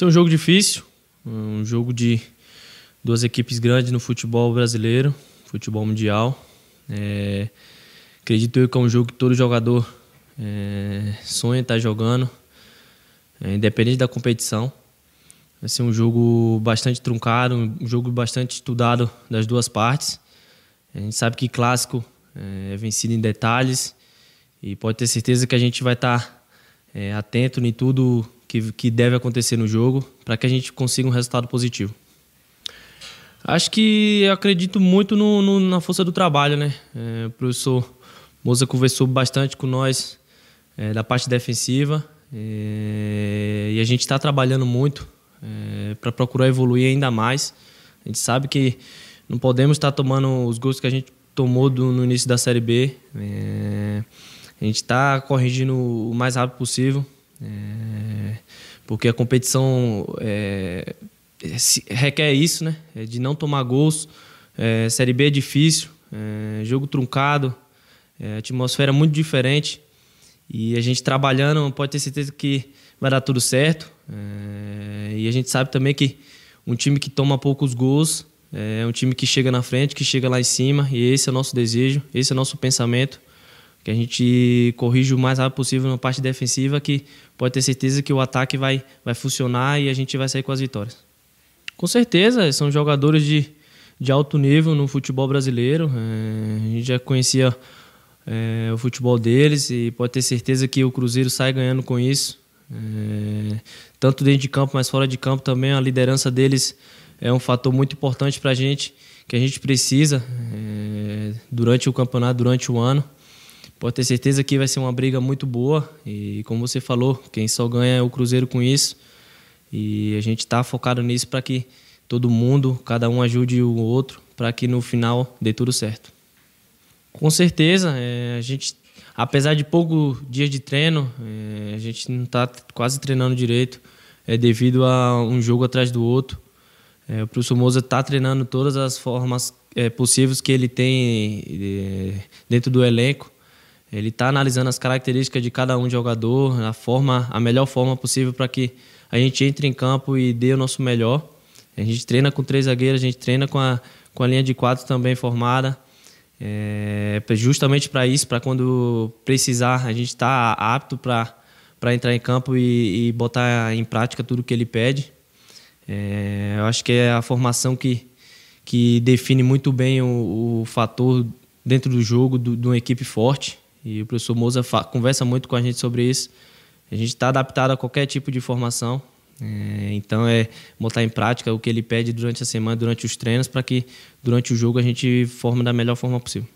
ser um jogo difícil, um jogo de duas equipes grandes no futebol brasileiro, futebol mundial. É, acredito eu que é um jogo que todo jogador é, sonha estar jogando, é, independente da competição. Vai ser um jogo bastante truncado, um jogo bastante estudado das duas partes. A gente sabe que clássico é, é vencido em detalhes e pode ter certeza que a gente vai estar é, atento em tudo que, que deve acontecer no jogo para que a gente consiga um resultado positivo. Acho que eu acredito muito no, no, na força do trabalho, né? É, o professor Moza conversou bastante com nós é, da parte defensiva é, e a gente está trabalhando muito é, para procurar evoluir ainda mais. A gente sabe que não podemos estar tá tomando os gols que a gente tomou do, no início da Série B. É, a gente está corrigindo o mais rápido possível. Porque a competição é, requer isso, né? É de não tomar gols. É, série B é difícil, é, jogo truncado, é, atmosfera muito diferente. E a gente trabalhando, pode ter certeza que vai dar tudo certo. É, e a gente sabe também que um time que toma poucos gols é um time que chega na frente, que chega lá em cima. E esse é o nosso desejo, esse é o nosso pensamento que a gente corrija o mais rápido possível na parte defensiva, que pode ter certeza que o ataque vai, vai funcionar e a gente vai sair com as vitórias. Com certeza, são jogadores de, de alto nível no futebol brasileiro. É, a gente já conhecia é, o futebol deles e pode ter certeza que o Cruzeiro sai ganhando com isso. É, tanto dentro de campo, mas fora de campo também, a liderança deles é um fator muito importante para a gente, que a gente precisa é, durante o campeonato, durante o ano pode ter certeza que vai ser uma briga muito boa e como você falou, quem só ganha é o Cruzeiro com isso e a gente está focado nisso para que todo mundo, cada um ajude o outro para que no final dê tudo certo. Com certeza, é, a gente, apesar de pouco dias de treino, é, a gente não está quase treinando direito, é devido a um jogo atrás do outro. É, o professor Moza está treinando todas as formas é, possíveis que ele tem é, dentro do elenco ele está analisando as características de cada um jogador, a forma, a melhor forma possível para que a gente entre em campo e dê o nosso melhor. A gente treina com três zagueiros, a gente treina com a, com a linha de quatro também formada. É, justamente para isso, para quando precisar, a gente está apto para entrar em campo e, e, botar em prática tudo que ele pede. É, eu acho que é a formação que, que define muito bem o, o fator dentro do jogo de uma equipe forte. E o professor Moza conversa muito com a gente sobre isso. A gente está adaptado a qualquer tipo de formação. É, então é botar em prática o que ele pede durante a semana, durante os treinos, para que durante o jogo a gente forme da melhor forma possível.